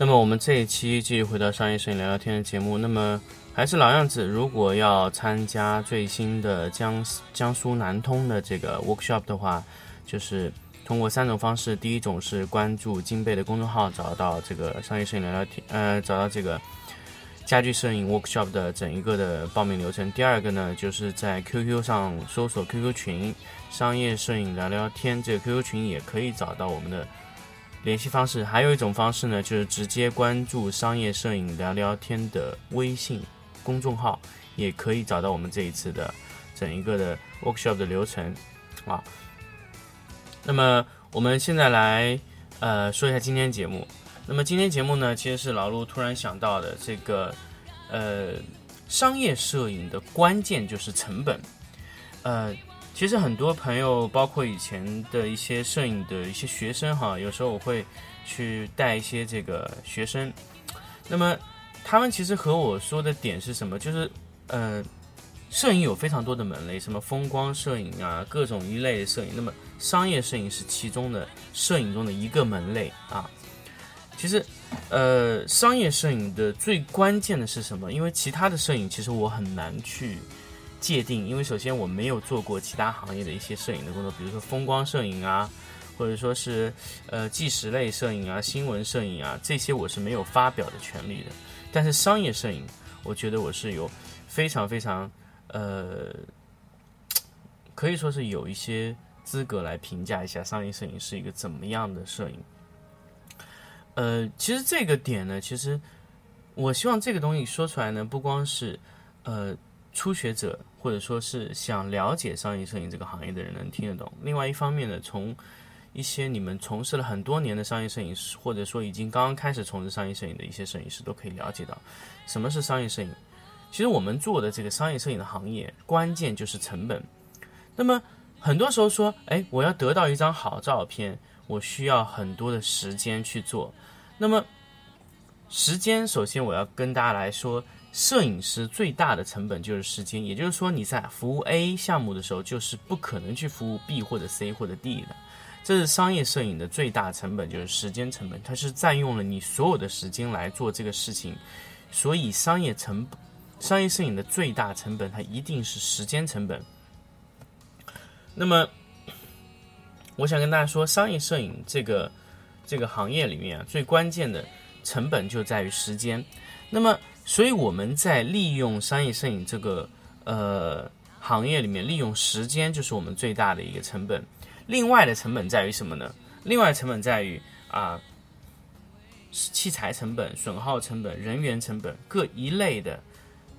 那么我们这一期继续回到商业摄影聊聊天的节目。那么还是老样子，如果要参加最新的江江苏南通的这个 workshop 的话，就是通过三种方式。第一种是关注金贝的公众号，找到这个商业摄影聊聊天，呃，找到这个家具摄影 workshop 的整一个的报名流程。第二个呢，就是在 QQ 上搜索 QQ 群“商业摄影聊聊天”，这个 QQ 群也可以找到我们的。联系方式还有一种方式呢，就是直接关注“商业摄影聊聊天”的微信公众号，也可以找到我们这一次的整一个的 workshop 的流程啊。那么我们现在来呃说一下今天节目。那么今天节目呢，其实是老陆突然想到的这个呃商业摄影的关键就是成本，呃。其实很多朋友，包括以前的一些摄影的一些学生哈，有时候我会去带一些这个学生。那么他们其实和我说的点是什么？就是呃，摄影有非常多的门类，什么风光摄影啊，各种一类的摄影。那么商业摄影是其中的摄影中的一个门类啊。其实呃，商业摄影的最关键的是什么？因为其他的摄影其实我很难去。界定，因为首先我没有做过其他行业的一些摄影的工作，比如说风光摄影啊，或者说是呃纪实类摄影啊、新闻摄影啊，这些我是没有发表的权利的。但是商业摄影，我觉得我是有非常非常呃，可以说是有一些资格来评价一下商业摄影是一个怎么样的摄影。呃，其实这个点呢，其实我希望这个东西说出来呢，不光是呃。初学者或者说是想了解商业摄影这个行业的人能听得懂。另外一方面呢，从一些你们从事了很多年的商业摄影师，或者说已经刚刚开始从事商业摄影的一些摄影师，都可以了解到什么是商业摄影。其实我们做的这个商业摄影的行业，关键就是成本。那么很多时候说，哎，我要得到一张好照片，我需要很多的时间去做。那么时间，首先我要跟大家来说。摄影师最大的成本就是时间，也就是说你在服务 A 项目的时候，就是不可能去服务 B 或者 C 或者 D 的。这是商业摄影的最大成本，就是时间成本，它是占用了你所有的时间来做这个事情。所以商业成，商业摄影的最大成本，它一定是时间成本。那么，我想跟大家说，商业摄影这个这个行业里面啊，最关键的成本就在于时间。那么所以我们在利用商业摄影这个呃行业里面，利用时间就是我们最大的一个成本。另外的成本在于什么呢？另外成本在于啊器材成本、损耗成本、人员成本各一类的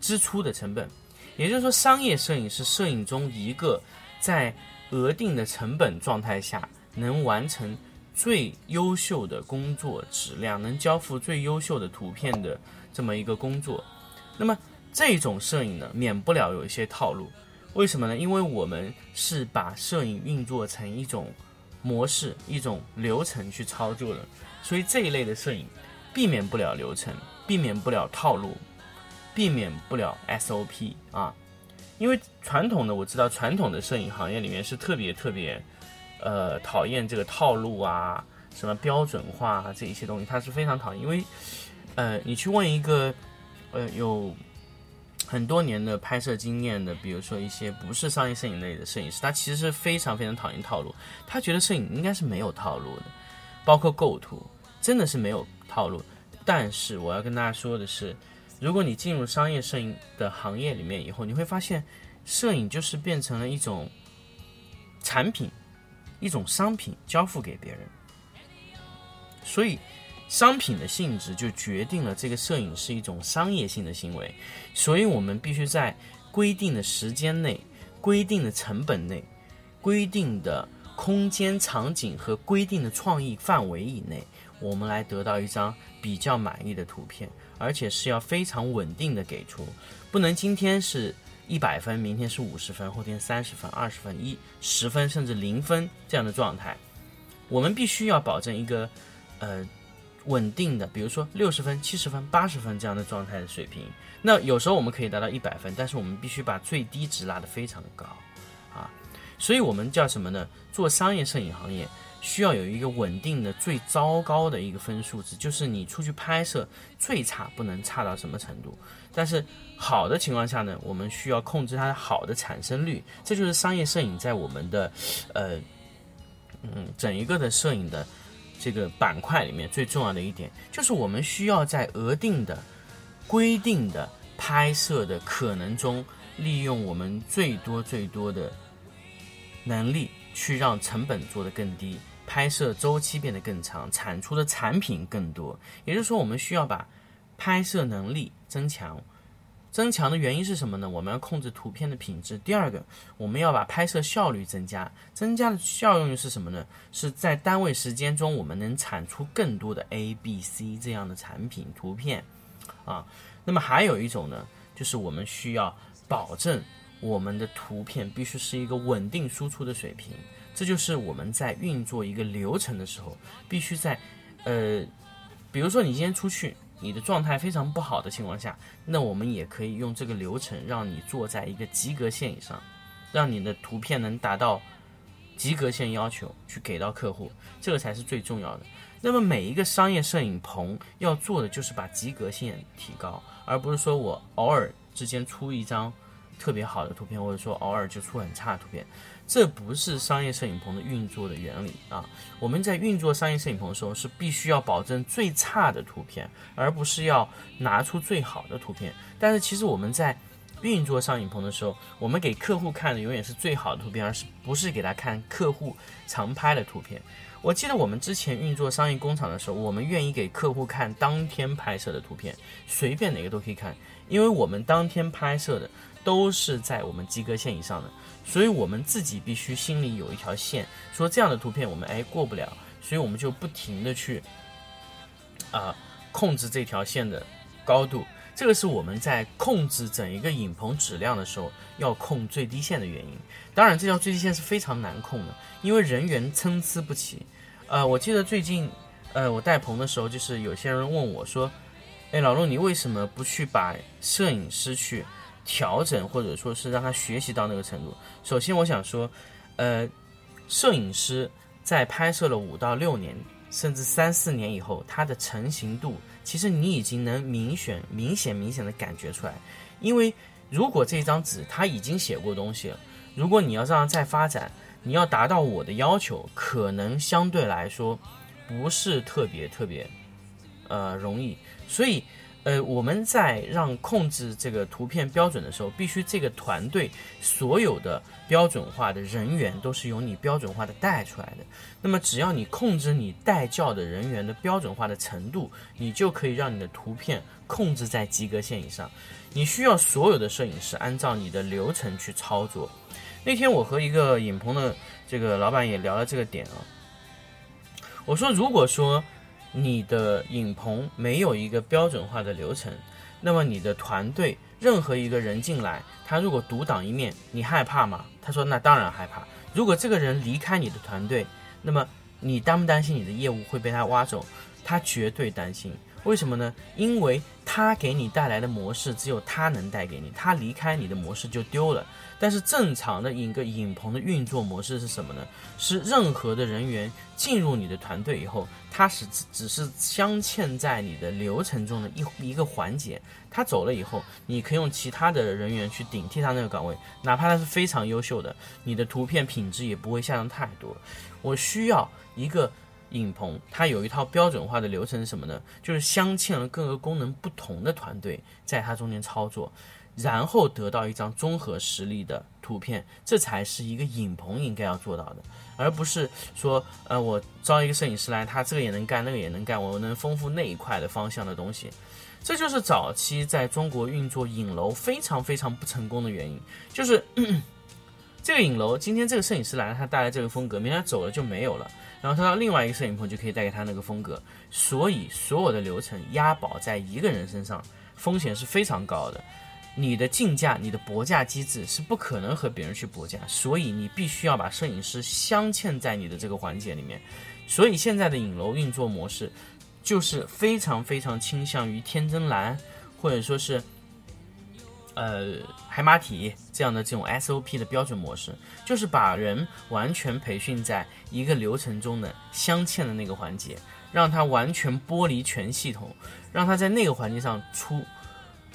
支出的成本。也就是说，商业摄影是摄影中一个在额定的成本状态下能完成最优秀的工作质量，能交付最优秀的图片的。这么一个工作，那么这种摄影呢，免不了有一些套路。为什么呢？因为我们是把摄影运作成一种模式、一种流程去操作的，所以这一类的摄影避免不了流程，避免不了套路，避免不了 SOP 啊。因为传统的我知道，传统的摄影行业里面是特别特别呃讨厌这个套路啊，什么标准化啊这一些东西，他是非常讨厌，因为。呃，你去问一个，呃，有很多年的拍摄经验的，比如说一些不是商业摄影类的摄影师，他其实是非常非常讨厌套路。他觉得摄影应该是没有套路的，包括构图，真的是没有套路。但是我要跟大家说的是，如果你进入商业摄影的行业里面以后，你会发现，摄影就是变成了一种产品，一种商品，交付给别人。所以。商品的性质就决定了这个摄影是一种商业性的行为，所以我们必须在规定的时间内规定的成本内、规定的空间场景和规定的创意范围以内，我们来得到一张比较满意的图片，而且是要非常稳定的给出，不能今天是一百分，明天是五十分，后天三十分、二十分、一十分甚至零分这样的状态。我们必须要保证一个呃稳定的，比如说六十分、七十分、八十分这样的状态的水平。那有时候我们可以达到一百分，但是我们必须把最低值拉得非常的高啊。所以我们叫什么呢？做商业摄影行业。需要有一个稳定的最糟糕的一个分数值，就是你出去拍摄最差不能差到什么程度。但是好的情况下呢，我们需要控制它的好的产生率。这就是商业摄影在我们的呃嗯整一个的摄影的这个板块里面最重要的一点，就是我们需要在额定的规定的拍摄的可能中，利用我们最多最多的能力去让成本做得更低。拍摄周期变得更长，产出的产品更多，也就是说，我们需要把拍摄能力增强。增强的原因是什么呢？我们要控制图片的品质。第二个，我们要把拍摄效率增加。增加的效用是什么呢？是在单位时间中，我们能产出更多的 A、B、C 这样的产品图片啊。那么还有一种呢，就是我们需要保证我们的图片必须是一个稳定输出的水平。这就是我们在运作一个流程的时候，必须在，呃，比如说你今天出去，你的状态非常不好的情况下，那我们也可以用这个流程让你坐在一个及格线以上，让你的图片能达到及格线要求去给到客户，这个才是最重要的。那么每一个商业摄影棚要做的就是把及格线提高，而不是说我偶尔之间出一张特别好的图片，或者说偶尔就出很差的图片。这不是商业摄影棚的运作的原理啊！我们在运作商业摄影棚的时候，是必须要保证最差的图片，而不是要拿出最好的图片。但是其实我们在运作商业棚的时候，我们给客户看的永远是最好的图片，而是不是给他看客户常拍的图片。我记得我们之前运作商业工厂的时候，我们愿意给客户看当天拍摄的图片，随便哪个都可以看，因为我们当天拍摄的都是在我们及格线以上的。所以我们自己必须心里有一条线，说这样的图片我们哎过不了，所以我们就不停的去啊控制这条线的高度。这个是我们在控制整一个影棚质量的时候要控最低线的原因。当然，这条最低线是非常难控的，因为人员参差不齐。呃，我记得最近呃我带棚的时候，就是有些人问我说，哎，老陆你为什么不去把摄影师去？调整或者说是让他学习到那个程度。首先，我想说，呃，摄影师在拍摄了五到六年，甚至三四年以后，他的成型度，其实你已经能明显、明显、明显的感觉出来。因为如果这张纸他已经写过东西了，如果你要让他再发展，你要达到我的要求，可能相对来说不是特别特别，呃，容易。所以。呃，我们在让控制这个图片标准的时候，必须这个团队所有的标准化的人员都是由你标准化的带出来的。那么，只要你控制你带教的人员的标准化的程度，你就可以让你的图片控制在及格线以上。你需要所有的摄影师按照你的流程去操作。那天我和一个影棚的这个老板也聊了这个点啊，我说如果说。你的影棚没有一个标准化的流程，那么你的团队任何一个人进来，他如果独挡一面，你害怕吗？他说那当然害怕。如果这个人离开你的团队，那么你担不担心你的业务会被他挖走？他绝对担心。为什么呢？因为他给你带来的模式只有他能带给你，他离开你的模式就丢了。但是正常的一个影棚的运作模式是什么呢？是任何的人员进入你的团队以后，他是只只是镶嵌在你的流程中的一一个环节。他走了以后，你可以用其他的人员去顶替他那个岗位，哪怕他是非常优秀的，你的图片品质也不会下降太多。我需要一个。影棚它有一套标准化的流程是什么呢？就是镶嵌了各个功能不同的团队在它中间操作，然后得到一张综合实力的图片，这才是一个影棚应该要做到的，而不是说呃我招一个摄影师来，他这个也能干，那个也能干，我能丰富那一块的方向的东西，这就是早期在中国运作影楼非常非常不成功的原因，就是 这个影楼今天这个摄影师来了，他带来这个风格，明天走了就没有了。然后他到另外一个摄影棚就可以带给他那个风格。所以所有的流程押宝在一个人身上，风险是非常高的。你的竞价、你的博价机制是不可能和别人去博价，所以你必须要把摄影师镶嵌在你的这个环节里面。所以现在的影楼运作模式，就是非常非常倾向于天真蓝，或者说是。呃，海马体这样的这种 SOP 的标准模式，就是把人完全培训在一个流程中的镶嵌的那个环节，让他完全剥离全系统，让他在那个环节上出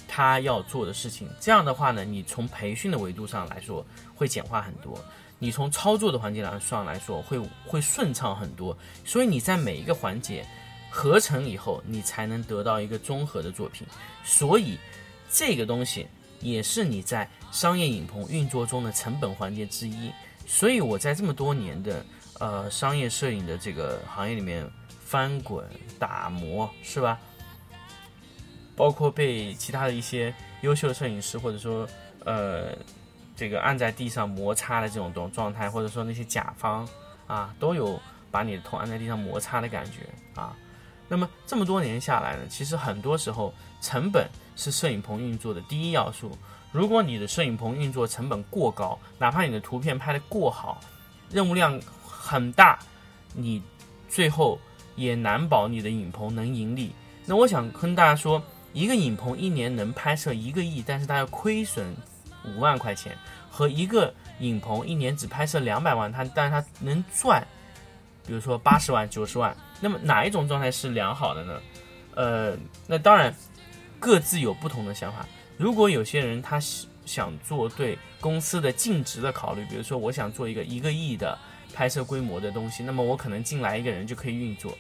他要做的事情。这样的话呢，你从培训的维度上来说会简化很多，你从操作的环节来上来说会会顺畅很多。所以你在每一个环节合成以后，你才能得到一个综合的作品。所以这个东西。也是你在商业影棚运作中的成本环节之一，所以我在这么多年的呃商业摄影的这个行业里面翻滚打磨，是吧？包括被其他的一些优秀的摄影师或者说呃这个按在地上摩擦的这种种状态，或者说那些甲方啊，都有把你的头按在地上摩擦的感觉啊。那么这么多年下来呢，其实很多时候成本。是摄影棚运作的第一要素。如果你的摄影棚运作成本过高，哪怕你的图片拍得过好，任务量很大，你最后也难保你的影棚能盈利。那我想跟大家说，一个影棚一年能拍摄一个亿，但是它要亏损五万块钱，和一个影棚一年只拍摄两百万，它但是它能赚，比如说八十万、九十万，那么哪一种状态是良好的呢？呃，那当然。各自有不同的想法。如果有些人他想做对公司的净值的考虑，比如说我想做一个一个亿的拍摄规模的东西，那么我可能进来一个人就可以运作。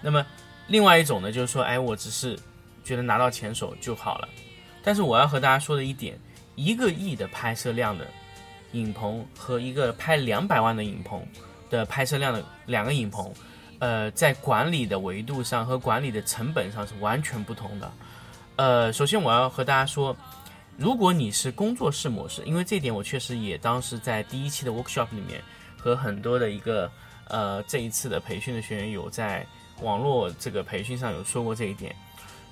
那么另外一种呢，就是说，哎，我只是觉得拿到钱手就好了。但是我要和大家说的一点，一个亿的拍摄量的影棚和一个拍两百万的影棚的拍摄量的两个影棚。呃，在管理的维度上和管理的成本上是完全不同的。呃，首先我要和大家说，如果你是工作室模式，因为这点我确实也当时在第一期的 workshop 里面和很多的一个呃这一次的培训的学员有在网络这个培训上有说过这一点。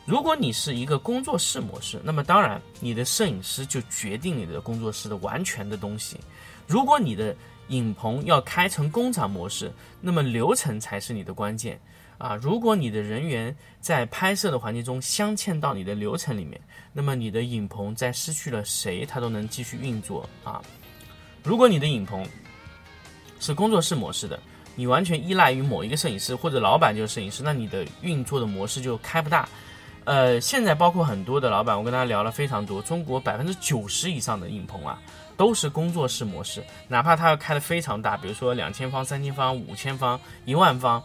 如果你是一个工作室模式，那么当然你的摄影师就决定你的工作室的完全的东西。如果你的影棚要开成工厂模式，那么流程才是你的关键啊！如果你的人员在拍摄的环节中镶嵌到你的流程里面，那么你的影棚在失去了谁，它都能继续运作啊！如果你的影棚是工作室模式的，你完全依赖于某一个摄影师或者老板就是摄影师，那你的运作的模式就开不大。呃，现在包括很多的老板，我跟大家聊了非常多，中国百分之九十以上的影棚啊。都是工作室模式，哪怕他要开的非常大，比如说两千方、三千方、五千方、一万方，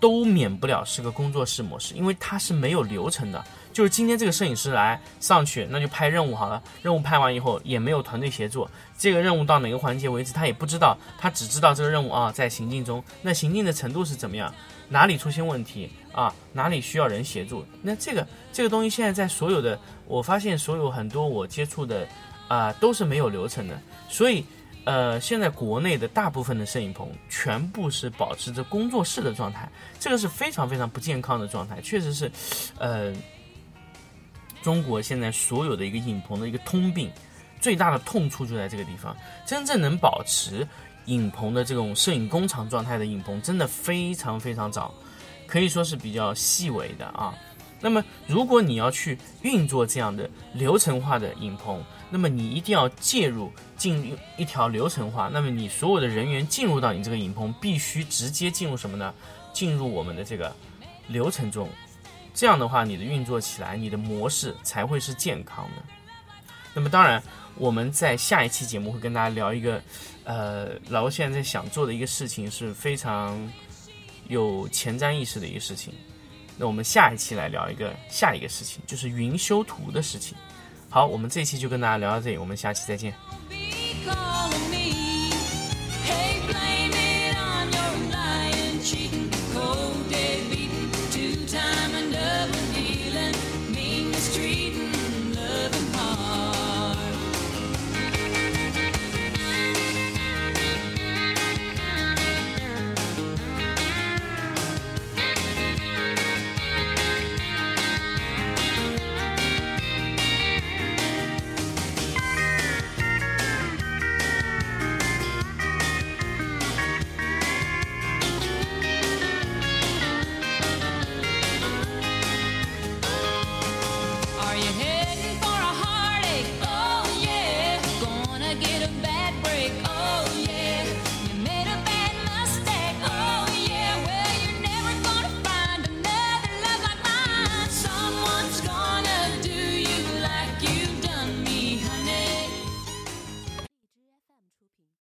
都免不了是个工作室模式，因为它是没有流程的。就是今天这个摄影师来上去，那就拍任务好了。任务拍完以后也没有团队协作，这个任务到哪个环节为止他也不知道，他只知道这个任务啊在行进中。那行进的程度是怎么样？哪里出现问题啊？哪里需要人协助？那这个这个东西现在在所有的，我发现所有很多我接触的。啊，都是没有流程的，所以，呃，现在国内的大部分的摄影棚全部是保持着工作室的状态，这个是非常非常不健康的状态，确实是，呃，中国现在所有的一个影棚的一个通病，最大的痛处就在这个地方。真正能保持影棚的这种摄影工厂状态的影棚，真的非常非常早，可以说是比较细微的啊。那么，如果你要去运作这样的流程化的影棚，那么你一定要介入进入一条流程化。那么你所有的人员进入到你这个影棚，必须直接进入什么呢？进入我们的这个流程中。这样的话，你的运作起来，你的模式才会是健康的。那么当然，我们在下一期节目会跟大家聊一个，呃，老欧现在在想做的一个事情，是非常有前瞻意识的一个事情。那我们下一期来聊一个下一个事情，就是云修图的事情。好，我们这期就跟大家聊到这里，我们下期再见。